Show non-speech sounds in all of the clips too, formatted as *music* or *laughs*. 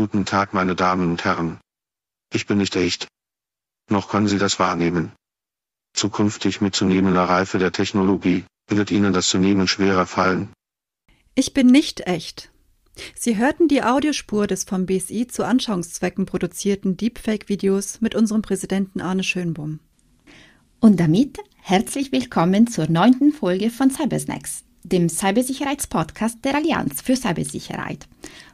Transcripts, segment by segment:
Guten Tag, meine Damen und Herren. Ich bin nicht echt. Noch können Sie das wahrnehmen. Zukünftig mit zunehmender Reife der Technologie wird Ihnen das Zunehmen schwerer fallen. Ich bin nicht echt. Sie hörten die Audiospur des vom BSI zu Anschauungszwecken produzierten Deepfake-Videos mit unserem Präsidenten Arne Schönbohm. Und damit herzlich willkommen zur neunten Folge von Cybersnacks, dem Cybersicherheitspodcast der Allianz für Cybersicherheit.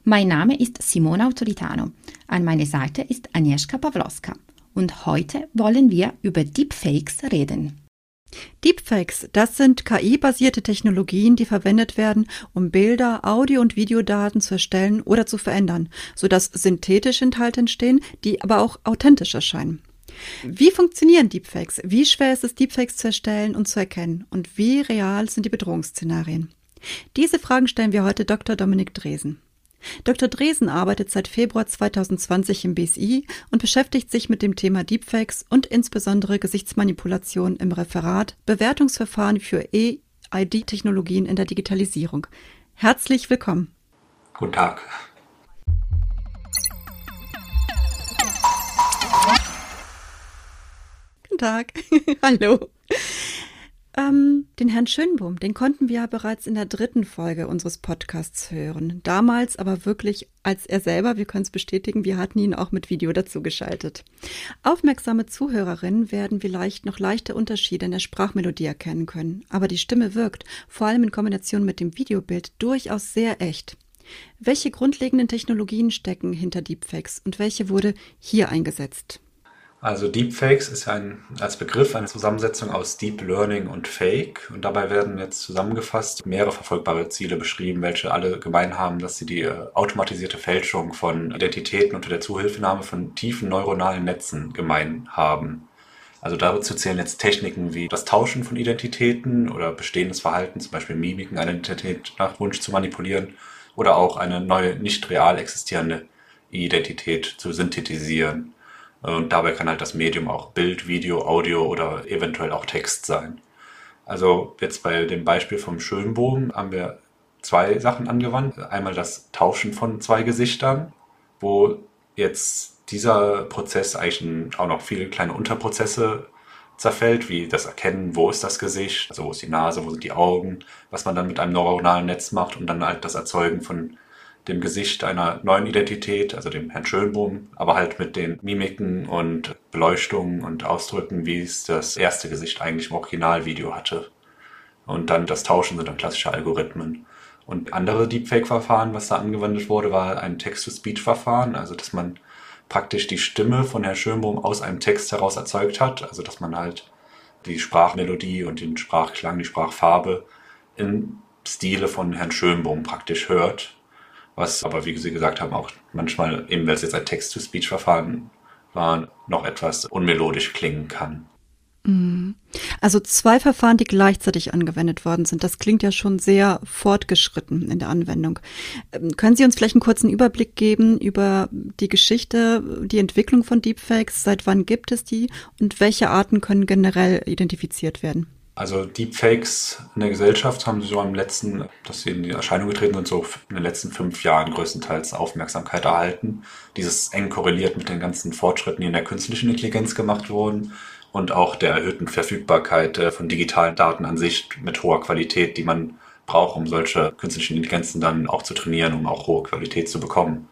Mein Name ist Simona Autoritano. An meiner Seite ist Agnieszka Pawlowska. Und heute wollen wir über Deepfakes reden. Deepfakes, das sind KI-basierte Technologien, die verwendet werden, um Bilder, Audio- und Videodaten zu erstellen oder zu verändern, sodass synthetische Inhalte entstehen, die aber auch authentisch erscheinen. Wie funktionieren Deepfakes? Wie schwer ist es, Deepfakes zu erstellen und zu erkennen? Und wie real sind die Bedrohungsszenarien? Diese Fragen stellen wir heute Dr. Dominik Dresen. Dr. Dresen arbeitet seit Februar 2020 im BSI und beschäftigt sich mit dem Thema Deepfakes und insbesondere Gesichtsmanipulation im Referat Bewertungsverfahren für EID-Technologien in der Digitalisierung. Herzlich willkommen. Guten Tag. Guten Tag. *laughs* Hallo. Ähm, den Herrn Schönbohm, den konnten wir ja bereits in der dritten Folge unseres Podcasts hören. Damals aber wirklich als er selber, wir können es bestätigen, wir hatten ihn auch mit Video dazu geschaltet. Aufmerksame Zuhörerinnen werden vielleicht noch leichte Unterschiede in der Sprachmelodie erkennen können, aber die Stimme wirkt, vor allem in Kombination mit dem Videobild, durchaus sehr echt. Welche grundlegenden Technologien stecken hinter Deepfakes und welche wurde hier eingesetzt? Also Deepfakes ist ein, als Begriff eine Zusammensetzung aus Deep Learning und Fake. Und dabei werden jetzt zusammengefasst mehrere verfolgbare Ziele beschrieben, welche alle gemein haben, dass sie die äh, automatisierte Fälschung von Identitäten unter der Zuhilfenahme von tiefen neuronalen Netzen gemein haben. Also dazu zählen jetzt Techniken wie das Tauschen von Identitäten oder bestehendes Verhalten, zum Beispiel Mimiken, eine Identität nach Wunsch zu manipulieren oder auch eine neue, nicht real existierende Identität zu synthetisieren. Und dabei kann halt das Medium auch Bild, Video, Audio oder eventuell auch Text sein. Also jetzt bei dem Beispiel vom Schönbohm haben wir zwei Sachen angewandt. Einmal das Tauschen von zwei Gesichtern, wo jetzt dieser Prozess eigentlich auch noch viele kleine Unterprozesse zerfällt, wie das Erkennen, wo ist das Gesicht, also wo ist die Nase, wo sind die Augen, was man dann mit einem neuronalen Netz macht und dann halt das Erzeugen von dem Gesicht einer neuen Identität, also dem Herrn Schönbohm, aber halt mit den Mimiken und Beleuchtungen und Ausdrücken, wie es das erste Gesicht eigentlich im Originalvideo hatte. Und dann das Tauschen sind dann klassische Algorithmen. Und andere Deepfake-Verfahren, was da angewendet wurde, war ein Text-to-Speech-Verfahren, also dass man praktisch die Stimme von Herrn Schönbohm aus einem Text heraus erzeugt hat, also dass man halt die Sprachmelodie und den Sprachklang, die Sprachfarbe in Stile von Herrn Schönbohm praktisch hört was aber, wie Sie gesagt haben, auch manchmal, eben weil es jetzt ein Text-to-Speech-Verfahren war, noch etwas unmelodisch klingen kann. Mhm. Also zwei Verfahren, die gleichzeitig angewendet worden sind. Das klingt ja schon sehr fortgeschritten in der Anwendung. Ähm, können Sie uns vielleicht einen kurzen Überblick geben über die Geschichte, die Entwicklung von Deepfakes? Seit wann gibt es die und welche Arten können generell identifiziert werden? Also Deepfakes in der Gesellschaft haben so im letzten, dass sie in die Erscheinung getreten sind, so in den letzten fünf Jahren größtenteils Aufmerksamkeit erhalten. Dieses eng korreliert mit den ganzen Fortschritten, die in der künstlichen Intelligenz gemacht wurden und auch der erhöhten Verfügbarkeit äh, von digitalen Daten an sich mit hoher Qualität, die man braucht, um solche künstlichen Intelligenzen dann auch zu trainieren, um auch hohe Qualität zu bekommen.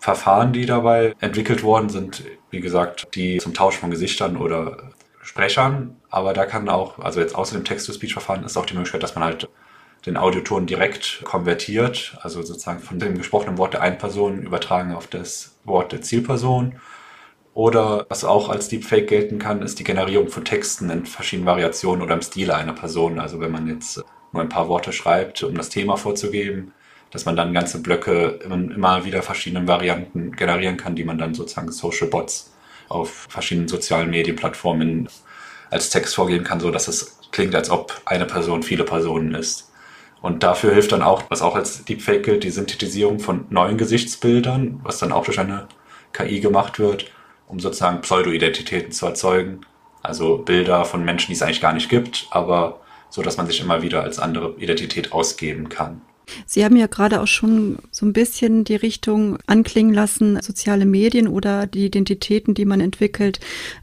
Verfahren, die dabei entwickelt worden sind, wie gesagt, die zum Tausch von Gesichtern oder Sprechern, aber da kann auch, also jetzt außer dem Text-to-Speech-Verfahren ist auch die Möglichkeit, dass man halt den Audioton direkt konvertiert, also sozusagen von dem gesprochenen Wort der einen Person übertragen auf das Wort der Zielperson. Oder was auch als Deepfake gelten kann, ist die Generierung von Texten in verschiedenen Variationen oder im Stile einer Person. Also wenn man jetzt nur ein paar Worte schreibt, um das Thema vorzugeben, dass man dann ganze Blöcke immer wieder verschiedenen Varianten generieren kann, die man dann sozusagen Social Bots auf verschiedenen sozialen Medienplattformen als Text vorgeben kann, so dass es klingt, als ob eine Person viele Personen ist. Und dafür hilft dann auch, was auch als Deepfake gilt, die Synthetisierung von neuen Gesichtsbildern, was dann auch durch eine KI gemacht wird, um sozusagen Pseudo-Identitäten zu erzeugen. Also Bilder von Menschen, die es eigentlich gar nicht gibt, aber so, dass man sich immer wieder als andere Identität ausgeben kann. Sie haben ja gerade auch schon so ein bisschen die Richtung anklingen lassen, soziale Medien oder die Identitäten, die man entwickelt,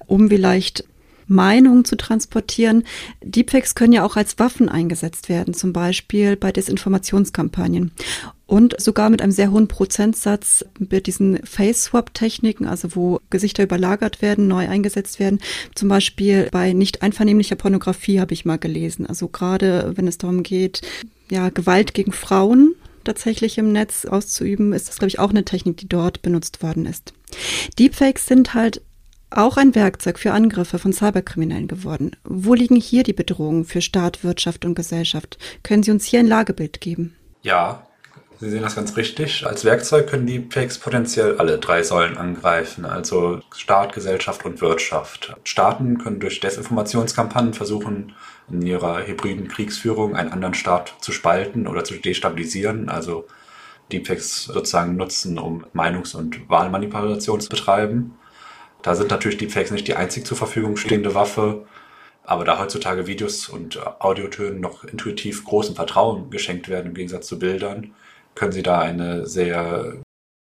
um vielleicht Meinungen zu transportieren. Deepfakes können ja auch als Waffen eingesetzt werden, zum Beispiel bei Desinformationskampagnen. Und sogar mit einem sehr hohen Prozentsatz mit diesen Face-Swap-Techniken, also wo Gesichter überlagert werden, neu eingesetzt werden. Zum Beispiel bei nicht einvernehmlicher Pornografie habe ich mal gelesen. Also gerade wenn es darum geht, ja, Gewalt gegen Frauen tatsächlich im Netz auszuüben, ist das, glaube ich, auch eine Technik, die dort benutzt worden ist. Deepfakes sind halt auch ein Werkzeug für Angriffe von Cyberkriminellen geworden. Wo liegen hier die Bedrohungen für Staat, Wirtschaft und Gesellschaft? Können Sie uns hier ein Lagebild geben? Ja, Sie sehen das ganz richtig. Als Werkzeug können die Fakes potenziell alle drei Säulen angreifen, also Staat, Gesellschaft und Wirtschaft. Staaten können durch Desinformationskampagnen versuchen, in ihrer hybriden Kriegsführung einen anderen Staat zu spalten oder zu destabilisieren, also Deepfakes sozusagen nutzen, um Meinungs- und Wahlmanipulation zu betreiben. Da sind natürlich Deepfakes nicht die einzig zur Verfügung stehende Waffe. Aber da heutzutage Videos und Audiotönen noch intuitiv großem Vertrauen geschenkt werden im Gegensatz zu Bildern, können sie da eine sehr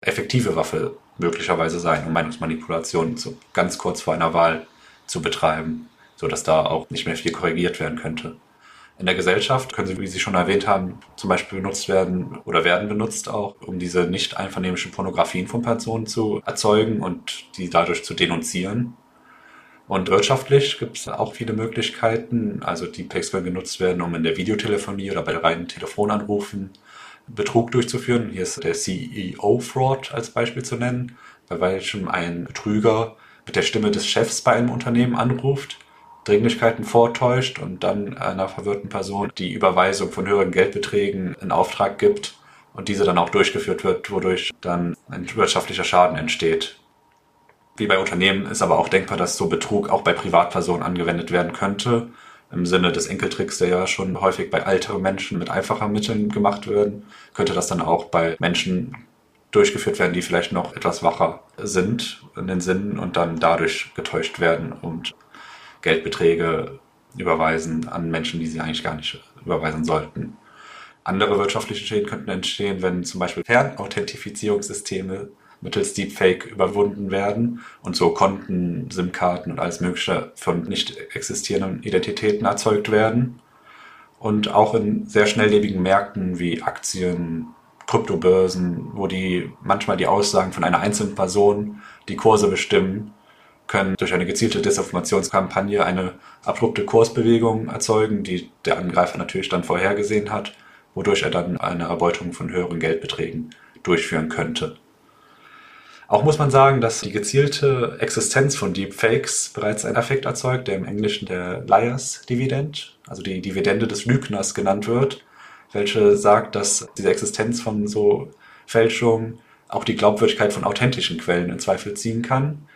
effektive Waffe möglicherweise sein, um Meinungsmanipulationen ganz kurz vor einer Wahl zu betreiben, sodass da auch nicht mehr viel korrigiert werden könnte. In der Gesellschaft können sie, wie Sie schon erwähnt haben, zum Beispiel benutzt werden oder werden benutzt auch, um diese nicht einvernehmlichen Pornografien von Personen zu erzeugen und die dadurch zu denunzieren. Und wirtschaftlich gibt es auch viele Möglichkeiten. Also die Packs können genutzt werden, um in der Videotelefonie oder bei reinen Telefonanrufen Betrug durchzuführen. Hier ist der CEO-Fraud als Beispiel zu nennen, bei welchem ein Betrüger mit der Stimme des Chefs bei einem Unternehmen anruft, Dringlichkeiten vortäuscht und dann einer verwirrten Person die Überweisung von höheren Geldbeträgen in Auftrag gibt und diese dann auch durchgeführt wird, wodurch dann ein wirtschaftlicher Schaden entsteht. Wie bei Unternehmen ist aber auch denkbar, dass so Betrug auch bei Privatpersonen angewendet werden könnte im Sinne des Enkeltricks, der ja schon häufig bei älteren Menschen mit einfachen Mitteln gemacht werden, könnte das dann auch bei Menschen durchgeführt werden, die vielleicht noch etwas wacher sind in den Sinnen und dann dadurch getäuscht werden und Geldbeträge überweisen an Menschen, die sie eigentlich gar nicht überweisen sollten. Andere wirtschaftliche Schäden könnten entstehen, wenn zum Beispiel Fernauthentifizierungssysteme mittels Deepfake überwunden werden und so Konten, SIM-Karten und alles Mögliche von nicht existierenden Identitäten erzeugt werden. Und auch in sehr schnelllebigen Märkten wie Aktien, Kryptobörsen, wo die manchmal die Aussagen von einer einzelnen Person die Kurse bestimmen, können durch eine gezielte Desinformationskampagne eine abrupte Kursbewegung erzeugen, die der Angreifer natürlich dann vorhergesehen hat, wodurch er dann eine Erbeutung von höheren Geldbeträgen durchführen könnte. Auch muss man sagen, dass die gezielte Existenz von Deepfakes bereits einen Effekt erzeugt, der im Englischen der Liars Dividend, also die Dividende des Lügners genannt wird, welche sagt, dass diese Existenz von so Fälschungen auch die Glaubwürdigkeit von authentischen Quellen in Zweifel ziehen kann,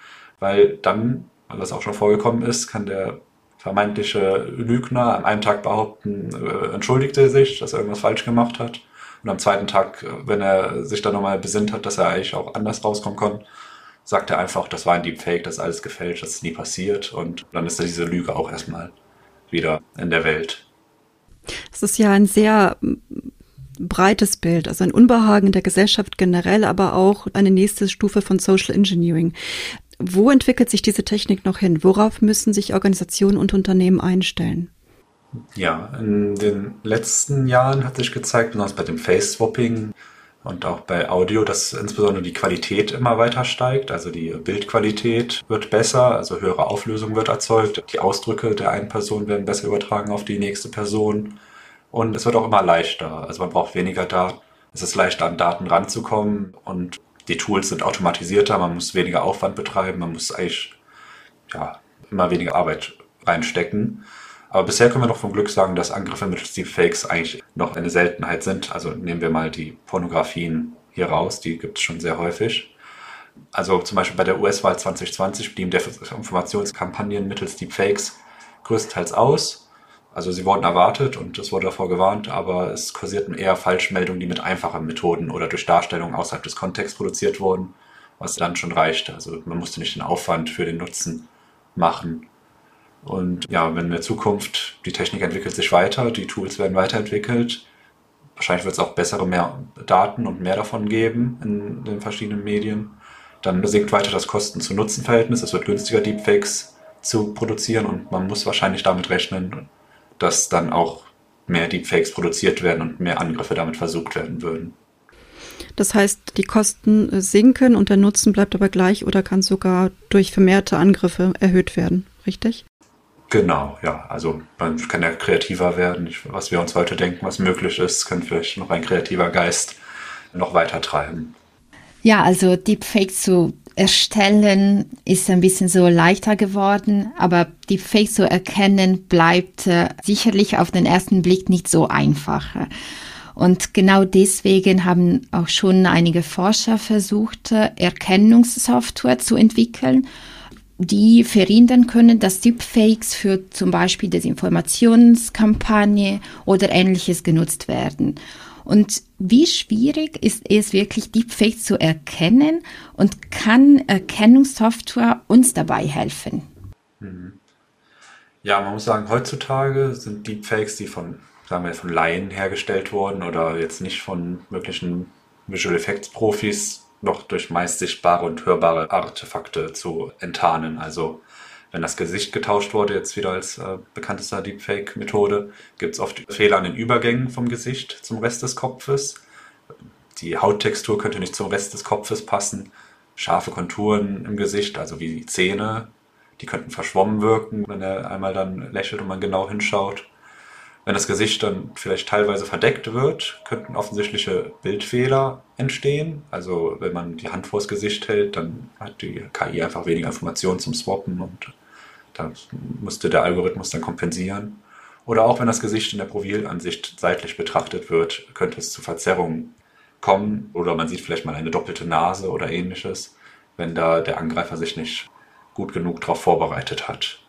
weil dann, weil das auch schon vorgekommen ist, kann der vermeintliche Lügner an einem Tag behaupten, äh, entschuldigte sich, dass er irgendwas falsch gemacht hat und am zweiten Tag, wenn er sich dann nochmal besinnt hat, dass er eigentlich auch anders rauskommen kann, sagt er einfach, das war ein Deepfake, das ist alles gefälscht, das ist nie passiert. Und dann ist diese Lüge auch erstmal wieder in der Welt. Das ist ja ein sehr breites Bild, also ein Unbehagen der Gesellschaft generell, aber auch eine nächste Stufe von Social Engineering. Wo entwickelt sich diese Technik noch hin? Worauf müssen sich Organisationen und Unternehmen einstellen? Ja, in den letzten Jahren hat sich gezeigt, besonders bei dem Face-Swapping und auch bei Audio, dass insbesondere die Qualität immer weiter steigt. Also die Bildqualität wird besser, also höhere Auflösung wird erzeugt. Die Ausdrücke der einen Person werden besser übertragen auf die nächste Person. Und es wird auch immer leichter. Also man braucht weniger Daten. Es ist leichter an Daten ranzukommen und die Tools sind automatisierter. Man muss weniger Aufwand betreiben. Man muss eigentlich ja, immer weniger Arbeit reinstecken. Aber bisher können wir noch vom Glück sagen, dass Angriffe mit Deepfakes eigentlich noch eine Seltenheit sind. Also nehmen wir mal die Pornografien hier raus, die gibt es schon sehr häufig. Also zum Beispiel bei der US-Wahl 2020 blieben Desinformationskampagnen mittels Deepfakes größtenteils aus. Also sie wurden erwartet und es wurde davor gewarnt, aber es kursierten eher Falschmeldungen, die mit einfachen Methoden oder durch Darstellungen außerhalb des Kontexts produziert wurden, was dann schon reichte. Also man musste nicht den Aufwand für den Nutzen machen. Und ja, wenn in der Zukunft die Technik entwickelt sich weiter, die Tools werden weiterentwickelt, Wahrscheinlich wird es auch bessere mehr Daten und mehr davon geben in den verschiedenen Medien. Dann sinkt weiter das Kosten-zu-Nutzen-Verhältnis. Es wird günstiger, Deepfakes zu produzieren und man muss wahrscheinlich damit rechnen, dass dann auch mehr Deepfakes produziert werden und mehr Angriffe damit versucht werden würden. Das heißt, die Kosten sinken und der Nutzen bleibt aber gleich oder kann sogar durch vermehrte Angriffe erhöht werden, richtig? Genau, ja. Also man kann ja kreativer werden. Was wir uns heute denken, was möglich ist, kann vielleicht noch ein kreativer Geist noch weiter treiben. Ja, also Deepfakes zu erstellen ist ein bisschen so leichter geworden, aber Deepfakes zu erkennen bleibt äh, sicherlich auf den ersten Blick nicht so einfach. Und genau deswegen haben auch schon einige Forscher versucht, äh, Erkennungssoftware zu entwickeln, die verhindern können, dass Deepfakes für zum Beispiel Desinformationskampagne oder ähnliches genutzt werden. Und wie schwierig ist es wirklich, Deepfakes zu erkennen und kann Erkennungssoftware uns dabei helfen? Mhm. Ja, man muss sagen, heutzutage sind Deepfakes, die von, sagen wir, von Laien hergestellt wurden oder jetzt nicht von wirklichen Visual Effects Profis, noch durch meist sichtbare und hörbare Artefakte zu enttarnen. Also wenn das Gesicht getauscht wurde, jetzt wieder als äh, bekanntester Deepfake-Methode, gibt es oft Fehler an den Übergängen vom Gesicht zum Rest des Kopfes. Die Hauttextur könnte nicht zum Rest des Kopfes passen. Scharfe Konturen im Gesicht, also wie die Zähne, die könnten verschwommen wirken, wenn er einmal dann lächelt und man genau hinschaut. Wenn das Gesicht dann vielleicht teilweise verdeckt wird, könnten offensichtliche Bildfehler entstehen. Also wenn man die Hand vors Gesicht hält, dann hat die KI einfach weniger Informationen zum Swappen und da musste der Algorithmus dann kompensieren. Oder auch wenn das Gesicht in der Profilansicht seitlich betrachtet wird, könnte es zu Verzerrungen kommen. Oder man sieht vielleicht mal eine doppelte Nase oder ähnliches, wenn da der Angreifer sich nicht gut genug darauf vorbereitet hat.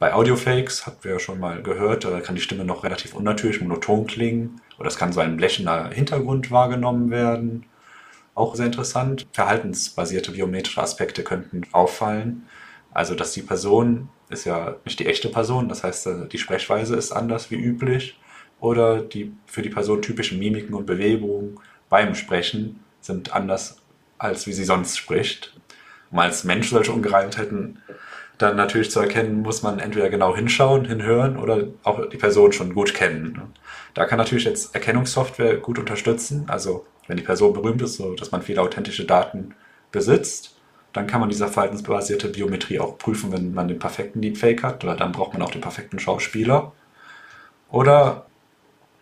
Bei Audiofakes, hatten wir ja schon mal gehört, da kann die Stimme noch relativ unnatürlich, monoton klingen. Oder es kann so ein blechender Hintergrund wahrgenommen werden. Auch sehr interessant. Verhaltensbasierte biometrische Aspekte könnten auffallen. Also, dass die Person ist ja nicht die echte Person, das heißt, äh, die Sprechweise ist anders wie üblich. Oder die für die Person typischen Mimiken und Bewegungen beim Sprechen sind anders, als wie sie sonst spricht. Um als Mensch solche Ungereimtheiten dann natürlich zu erkennen, muss man entweder genau hinschauen, hinhören oder auch die Person schon gut kennen. Da kann natürlich jetzt Erkennungssoftware gut unterstützen. Also wenn die Person berühmt ist, so dass man viele authentische Daten besitzt, dann kann man diese verhaltensbasierte Biometrie auch prüfen, wenn man den perfekten Deepfake hat, oder dann braucht man auch den perfekten Schauspieler. Oder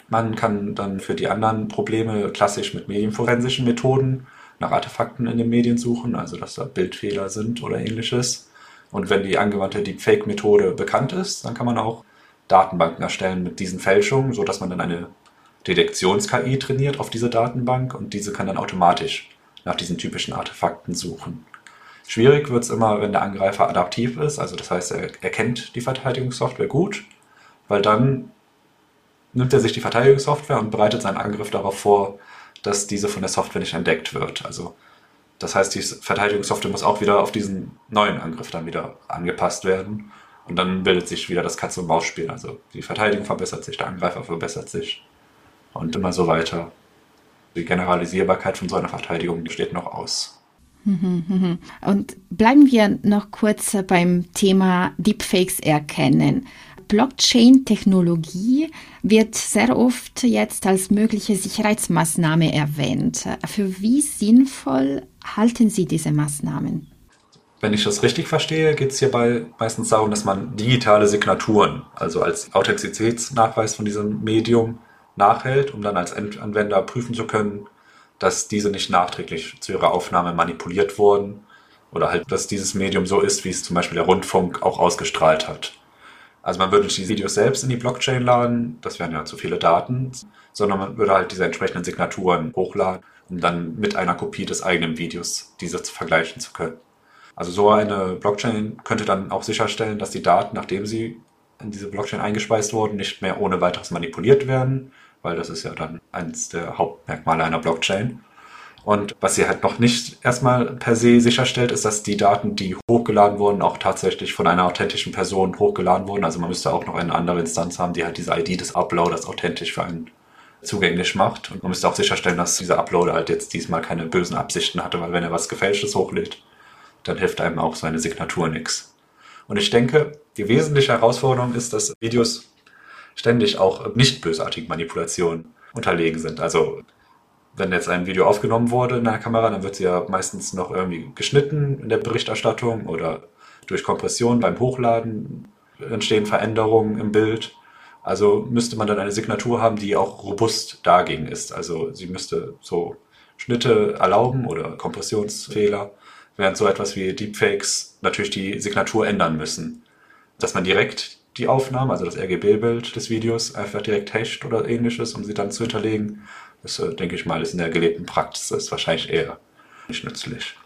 man kann dann für die anderen Probleme klassisch mit medienforensischen Methoden nach Artefakten in den Medien suchen, also dass da Bildfehler sind oder ähnliches. Und wenn die angewandte Deepfake-Methode bekannt ist, dann kann man auch Datenbanken erstellen mit diesen Fälschungen, sodass man dann eine Detektions-KI trainiert auf diese Datenbank und diese kann dann automatisch nach diesen typischen Artefakten suchen. Schwierig wird es immer, wenn der Angreifer adaptiv ist, also das heißt, er erkennt die Verteidigungssoftware gut, weil dann nimmt er sich die Verteidigungssoftware und bereitet seinen Angriff darauf vor, dass diese von der Software nicht entdeckt wird. Also das heißt, die Verteidigungssoftware muss auch wieder auf diesen neuen Angriff dann wieder angepasst werden. Und dann bildet sich wieder das Katze-und-Maus-Spiel. Also die Verteidigung verbessert sich, der Angreifer verbessert sich und immer so weiter. Die Generalisierbarkeit von so einer Verteidigung steht noch aus. Und bleiben wir noch kurz beim Thema Deepfakes erkennen. Blockchain-Technologie wird sehr oft jetzt als mögliche Sicherheitsmaßnahme erwähnt. Für wie sinnvoll halten Sie diese Maßnahmen? Wenn ich das richtig verstehe, geht es hierbei meistens darum, dass man digitale Signaturen, also als Authentizitätsnachweis von diesem Medium, nachhält, um dann als Anwender prüfen zu können, dass diese nicht nachträglich zu ihrer Aufnahme manipuliert wurden oder halt, dass dieses Medium so ist, wie es zum Beispiel der Rundfunk auch ausgestrahlt hat. Also man würde nicht die Videos selbst in die Blockchain laden, das wären ja zu viele Daten, sondern man würde halt diese entsprechenden Signaturen hochladen, um dann mit einer Kopie des eigenen Videos diese vergleichen zu können. Also so eine Blockchain könnte dann auch sicherstellen, dass die Daten, nachdem sie in diese Blockchain eingespeist wurden, nicht mehr ohne weiteres manipuliert werden, weil das ist ja dann eines der Hauptmerkmale einer Blockchain. Und was sie halt noch nicht erstmal per se sicherstellt, ist, dass die Daten, die hochgeladen wurden, auch tatsächlich von einer authentischen Person hochgeladen wurden. Also man müsste auch noch eine andere Instanz haben, die halt diese ID des Uploaders authentisch für einen zugänglich macht. Und man müsste auch sicherstellen, dass dieser Uploader halt jetzt diesmal keine bösen Absichten hatte, weil wenn er was Gefälschtes hochlädt, dann hilft einem auch seine Signatur nichts. Und ich denke, die wesentliche Herausforderung ist, dass Videos ständig auch nicht bösartigen Manipulationen unterlegen sind. Also wenn jetzt ein Video aufgenommen wurde in der Kamera, dann wird sie ja meistens noch irgendwie geschnitten in der Berichterstattung oder durch Kompression beim Hochladen entstehen Veränderungen im Bild. Also müsste man dann eine Signatur haben, die auch robust dagegen ist. Also sie müsste so Schnitte erlauben oder Kompressionsfehler, während so etwas wie Deepfakes natürlich die Signatur ändern müssen. Dass man direkt die Aufnahme, also das RGB-Bild des Videos, einfach direkt hasht oder ähnliches, um sie dann zu hinterlegen, das äh, denke ich mal, ist in der gelebten Praxis ist wahrscheinlich eher nicht nützlich.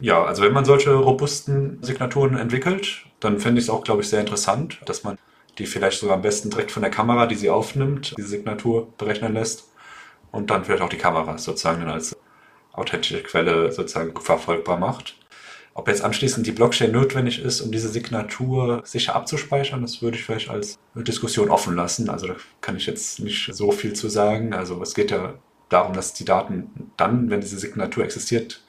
Ja, also wenn man solche robusten Signaturen entwickelt, dann finde ich es auch, glaube ich, sehr interessant, dass man die vielleicht sogar am besten direkt von der Kamera, die sie aufnimmt, diese Signatur berechnen lässt und dann vielleicht auch die Kamera sozusagen als authentische Quelle sozusagen verfolgbar macht. Ob jetzt anschließend die Blockchain notwendig ist, um diese Signatur sicher abzuspeichern, das würde ich vielleicht als Diskussion offen lassen. Also da kann ich jetzt nicht so viel zu sagen. Also es geht ja darum, dass die Daten dann, wenn diese Signatur existiert,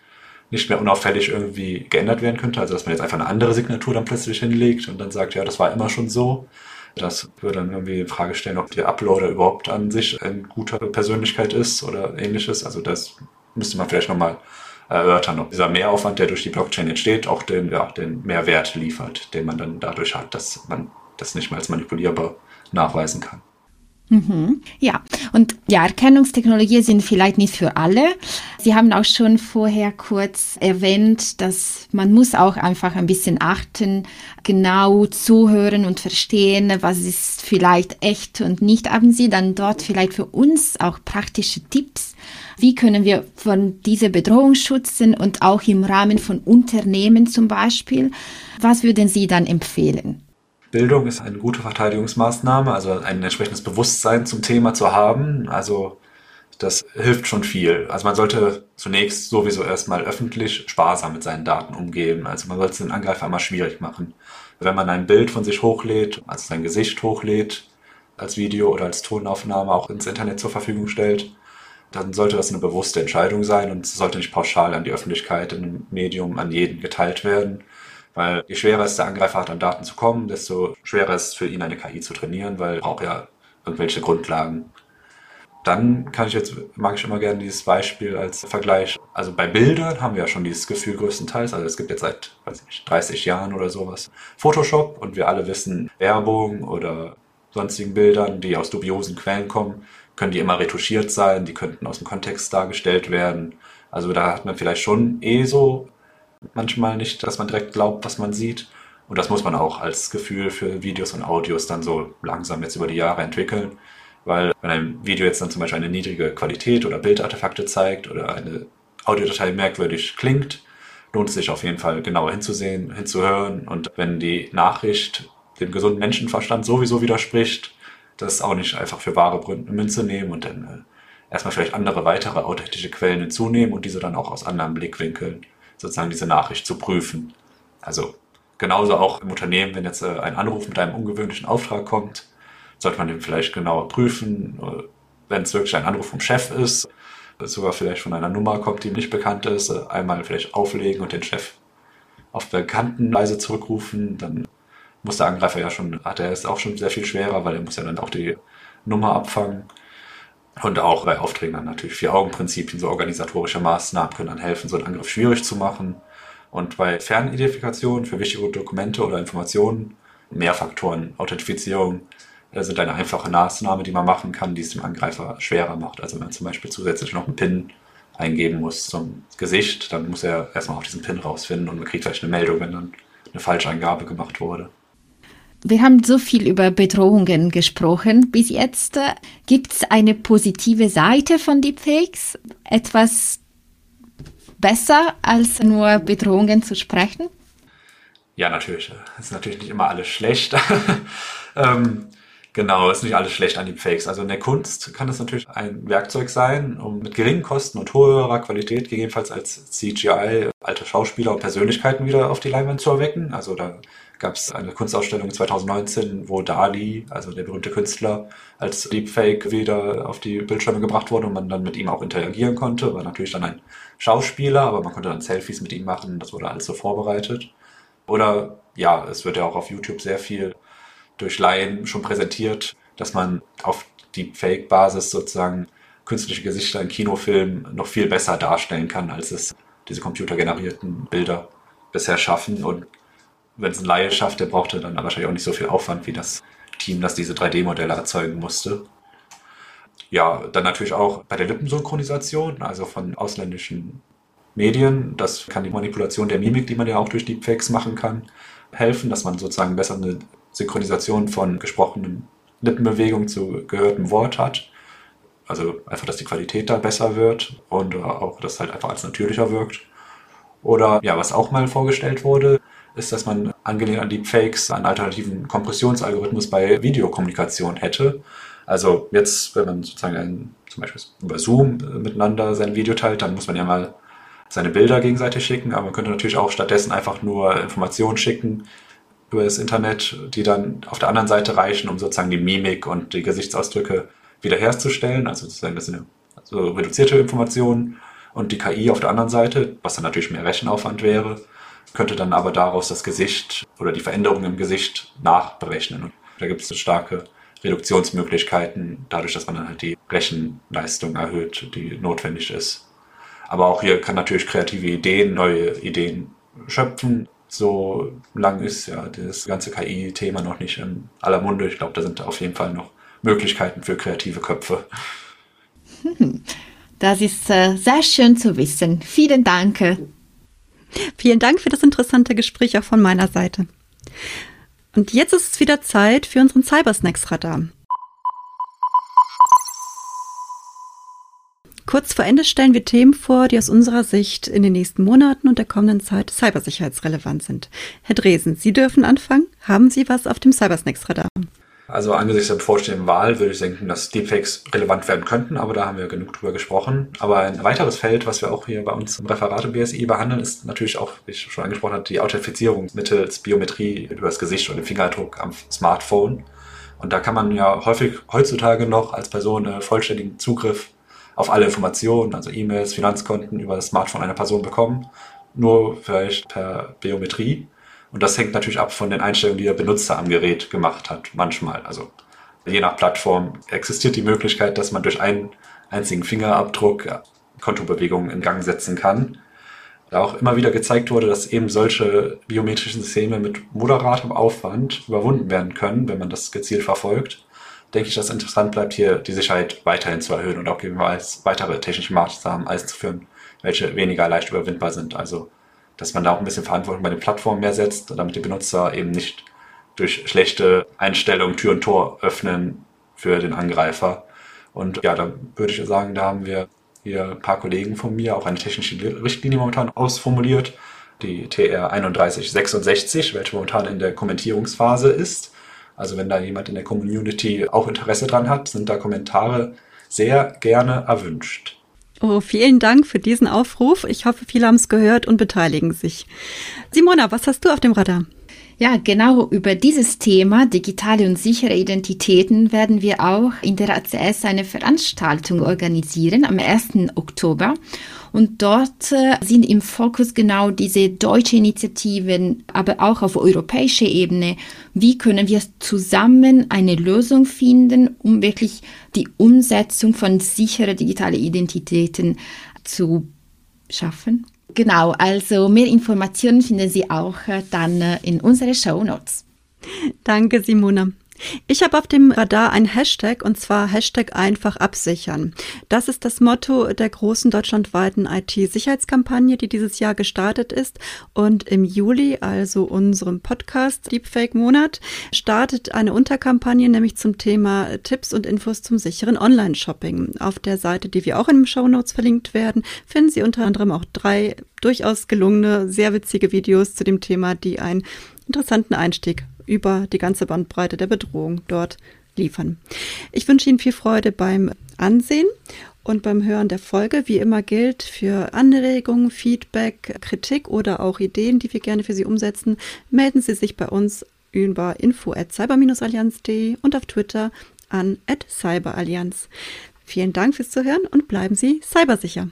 nicht mehr unauffällig irgendwie geändert werden könnte. Also dass man jetzt einfach eine andere Signatur dann plötzlich hinlegt und dann sagt, ja, das war immer schon so. Das würde dann irgendwie in Frage stellen, ob der Uploader überhaupt an sich eine gute Persönlichkeit ist oder ähnliches. Also das müsste man vielleicht nochmal erörtern, ob dieser Mehraufwand, der durch die Blockchain entsteht, auch den, ja, den Mehrwert liefert, den man dann dadurch hat, dass man das nicht mehr als manipulierbar nachweisen kann. Mhm. Ja, und ja, Erkennungstechnologien sind vielleicht nicht für alle. Sie haben auch schon vorher kurz erwähnt, dass man muss auch einfach ein bisschen achten, genau zuhören und verstehen, was ist vielleicht echt und nicht. Haben Sie dann dort vielleicht für uns auch praktische Tipps? Wie können wir von dieser Bedrohung schützen und auch im Rahmen von Unternehmen zum Beispiel? Was würden Sie dann empfehlen? Bildung ist eine gute Verteidigungsmaßnahme, also ein entsprechendes Bewusstsein zum Thema zu haben. Also das hilft schon viel. Also man sollte zunächst sowieso erstmal öffentlich sparsam mit seinen Daten umgehen. Also man sollte es den Angreifer einmal schwierig machen. Wenn man ein Bild von sich hochlädt, also sein Gesicht hochlädt, als Video oder als Tonaufnahme auch ins Internet zur Verfügung stellt, dann sollte das eine bewusste Entscheidung sein und es sollte nicht pauschal an die Öffentlichkeit in einem Medium an jeden geteilt werden. Weil je schwerer es der Angreifer hat, an Daten zu kommen, desto schwerer ist es für ihn eine KI zu trainieren, weil er braucht ja irgendwelche Grundlagen. Dann kann ich jetzt, mag ich immer gerne dieses Beispiel als Vergleich. Also bei Bildern haben wir ja schon dieses Gefühl größtenteils. Also es gibt jetzt seit, weiß ich nicht, 30 Jahren oder sowas Photoshop und wir alle wissen, Werbung oder sonstigen Bildern, die aus dubiosen Quellen kommen, können die immer retuschiert sein, die könnten aus dem Kontext dargestellt werden. Also da hat man vielleicht schon eh so manchmal nicht, dass man direkt glaubt, was man sieht. Und das muss man auch als Gefühl für Videos und Audios dann so langsam jetzt über die Jahre entwickeln. Weil wenn ein Video jetzt dann zum Beispiel eine niedrige Qualität oder Bildartefakte zeigt oder eine Audiodatei merkwürdig klingt, lohnt es sich auf jeden Fall genauer hinzusehen, hinzuhören. Und wenn die Nachricht dem gesunden Menschenverstand sowieso widerspricht, das auch nicht einfach für wahre Münze nehmen und dann äh, erstmal vielleicht andere weitere authentische Quellen hinzunehmen und diese dann auch aus anderen Blickwinkeln sozusagen diese Nachricht zu prüfen. Also genauso auch im Unternehmen, wenn jetzt äh, ein Anruf mit einem ungewöhnlichen Auftrag kommt, sollte man den vielleicht genauer prüfen. Äh, wenn es wirklich ein Anruf vom Chef ist, sogar vielleicht von einer Nummer kommt, die nicht bekannt ist, äh, einmal vielleicht auflegen und den Chef auf bekannten Weise zurückrufen, dann muss der Angreifer ja schon, hat er es auch schon sehr viel schwerer, weil er muss ja dann auch die Nummer abfangen. Und auch bei Aufträgen dann natürlich Vier-Augen-Prinzipien, so organisatorische Maßnahmen können dann helfen, so einen Angriff schwierig zu machen. Und bei Fernidentifikation für wichtige Dokumente oder Informationen, Mehrfaktoren, Authentifizierung, sind eine einfache Maßnahme, die man machen kann, die es dem Angreifer schwerer macht. Also wenn man zum Beispiel zusätzlich noch einen PIN eingeben muss zum Gesicht, dann muss er erstmal auch diesen PIN rausfinden und man kriegt vielleicht eine Meldung, wenn dann eine Falscheingabe gemacht wurde. Wir haben so viel über Bedrohungen gesprochen bis jetzt. Gibt es eine positive Seite von Deepfakes? Etwas besser als nur Bedrohungen zu sprechen? Ja, natürlich. Es ist natürlich nicht immer alles schlecht. *laughs* ähm, genau, es ist nicht alles schlecht an Deepfakes. Also in der Kunst kann das natürlich ein Werkzeug sein, um mit geringen Kosten und höherer Qualität gegebenenfalls als CGI alte Schauspieler und Persönlichkeiten wieder auf die Leinwand zu erwecken. Also da gab es eine Kunstausstellung 2019, wo Dali, also der berühmte Künstler, als Deepfake wieder auf die Bildschirme gebracht wurde und man dann mit ihm auch interagieren konnte. War natürlich dann ein Schauspieler, aber man konnte dann Selfies mit ihm machen. Das wurde alles so vorbereitet. Oder ja, es wird ja auch auf YouTube sehr viel durch Laien schon präsentiert, dass man auf Deepfake-Basis sozusagen künstliche Gesichter in Kinofilmen noch viel besser darstellen kann, als es diese computergenerierten Bilder bisher schaffen. Und wenn es ein Laie schafft, der brauchte dann wahrscheinlich auch nicht so viel Aufwand wie das Team, das diese 3D-Modelle erzeugen musste. Ja, dann natürlich auch bei der Lippensynchronisation, also von ausländischen Medien. Das kann die Manipulation der Mimik, die man ja auch durch Deepfakes machen kann, helfen, dass man sozusagen besser eine Synchronisation von gesprochenen Lippenbewegungen zu gehörtem Wort hat. Also einfach, dass die Qualität da besser wird und auch, dass halt einfach als natürlicher wirkt. Oder ja, was auch mal vorgestellt wurde, ist, dass man angelehnt an Deepfakes einen alternativen Kompressionsalgorithmus bei Videokommunikation hätte. Also jetzt, wenn man sozusagen ein, zum Beispiel über Zoom miteinander sein Video teilt, dann muss man ja mal seine Bilder gegenseitig schicken, aber man könnte natürlich auch stattdessen einfach nur Informationen schicken über das Internet, die dann auf der anderen Seite reichen, um sozusagen die Mimik und die Gesichtsausdrücke wiederherzustellen. Also sozusagen das sind so reduzierte Informationen und die KI auf der anderen Seite, was dann natürlich mehr Rechenaufwand wäre, könnte dann aber daraus das Gesicht oder die Veränderungen im Gesicht nachberechnen. Und da gibt es starke Reduktionsmöglichkeiten, dadurch, dass man dann halt die Rechenleistung erhöht, die notwendig ist. Aber auch hier kann natürlich kreative Ideen, neue Ideen schöpfen. So lang ist ja das ganze KI-Thema noch nicht in aller Munde. Ich glaube, da sind auf jeden Fall noch Möglichkeiten für kreative Köpfe. Das ist äh, sehr schön zu wissen. Vielen Dank. Vielen Dank für das interessante Gespräch auch von meiner Seite. Und jetzt ist es wieder Zeit für unseren Cybersnacks-Radar. Kurz vor Ende stellen wir Themen vor, die aus unserer Sicht in den nächsten Monaten und der kommenden Zeit cybersicherheitsrelevant sind. Herr Dresen, Sie dürfen anfangen. Haben Sie was auf dem Cybersnacks-Radar? Also angesichts der bevorstehenden Wahl würde ich denken, dass Deepfakes relevant werden könnten, aber da haben wir genug drüber gesprochen. Aber ein weiteres Feld, was wir auch hier bei uns im Referat im BSI behandeln, ist natürlich auch, wie ich schon angesprochen habe, die Authentifizierung mittels Biometrie über das Gesicht oder den Fingerabdruck am Smartphone. Und da kann man ja häufig heutzutage noch als Person äh, vollständigen Zugriff auf alle Informationen, also E-Mails, Finanzkonten über das Smartphone einer Person bekommen, nur vielleicht per Biometrie. Und das hängt natürlich ab von den Einstellungen, die der Benutzer am Gerät gemacht hat, manchmal. Also je nach Plattform existiert die Möglichkeit, dass man durch einen einzigen Fingerabdruck Kontobewegungen in Gang setzen kann. Da auch immer wieder gezeigt wurde, dass eben solche biometrischen Systeme mit moderatem Aufwand überwunden werden können, wenn man das gezielt verfolgt denke ich, dass interessant bleibt, hier die Sicherheit weiterhin zu erhöhen und auch gegebenenfalls weitere technische Maßnahmen einzuführen, welche weniger leicht überwindbar sind. Also, dass man da auch ein bisschen Verantwortung bei den Plattformen mehr setzt, damit die Benutzer eben nicht durch schlechte Einstellungen Tür und Tor öffnen für den Angreifer. Und ja, da würde ich sagen, da haben wir hier ein paar Kollegen von mir auch eine technische Richtlinie momentan ausformuliert, die TR 3166, welche momentan in der Kommentierungsphase ist. Also wenn da jemand in der Community auch Interesse dran hat, sind da Kommentare sehr gerne erwünscht. Oh, vielen Dank für diesen Aufruf. Ich hoffe, viele haben es gehört und beteiligen sich. Simona, was hast du auf dem Radar? Ja, genau über dieses Thema digitale und sichere Identitäten werden wir auch in der ACS eine Veranstaltung organisieren am 1. Oktober. Und dort äh, sind im Fokus genau diese deutsche Initiativen, aber auch auf europäischer Ebene. Wie können wir zusammen eine Lösung finden, um wirklich die Umsetzung von sicheren digitalen Identitäten zu schaffen? Genau, also mehr Informationen finden Sie auch äh, dann äh, in unsere Show Notes. Danke, Simona. Ich habe auf dem Radar ein Hashtag und zwar Hashtag einfach absichern. Das ist das Motto der großen deutschlandweiten IT-Sicherheitskampagne, die dieses Jahr gestartet ist. Und im Juli, also unserem Podcast Deepfake Monat, startet eine Unterkampagne nämlich zum Thema Tipps und Infos zum sicheren Online-Shopping. Auf der Seite, die wir auch in den Show Notes verlinkt werden, finden Sie unter anderem auch drei durchaus gelungene, sehr witzige Videos zu dem Thema, die einen interessanten Einstieg über die ganze Bandbreite der Bedrohung dort liefern. Ich wünsche Ihnen viel Freude beim Ansehen und beim Hören der Folge. Wie immer gilt, für Anregungen, Feedback, Kritik oder auch Ideen, die wir gerne für Sie umsetzen, melden Sie sich bei uns über info at cyber-allianz.de und auf Twitter an at cyberallianz. Vielen Dank fürs Zuhören und bleiben Sie cybersicher.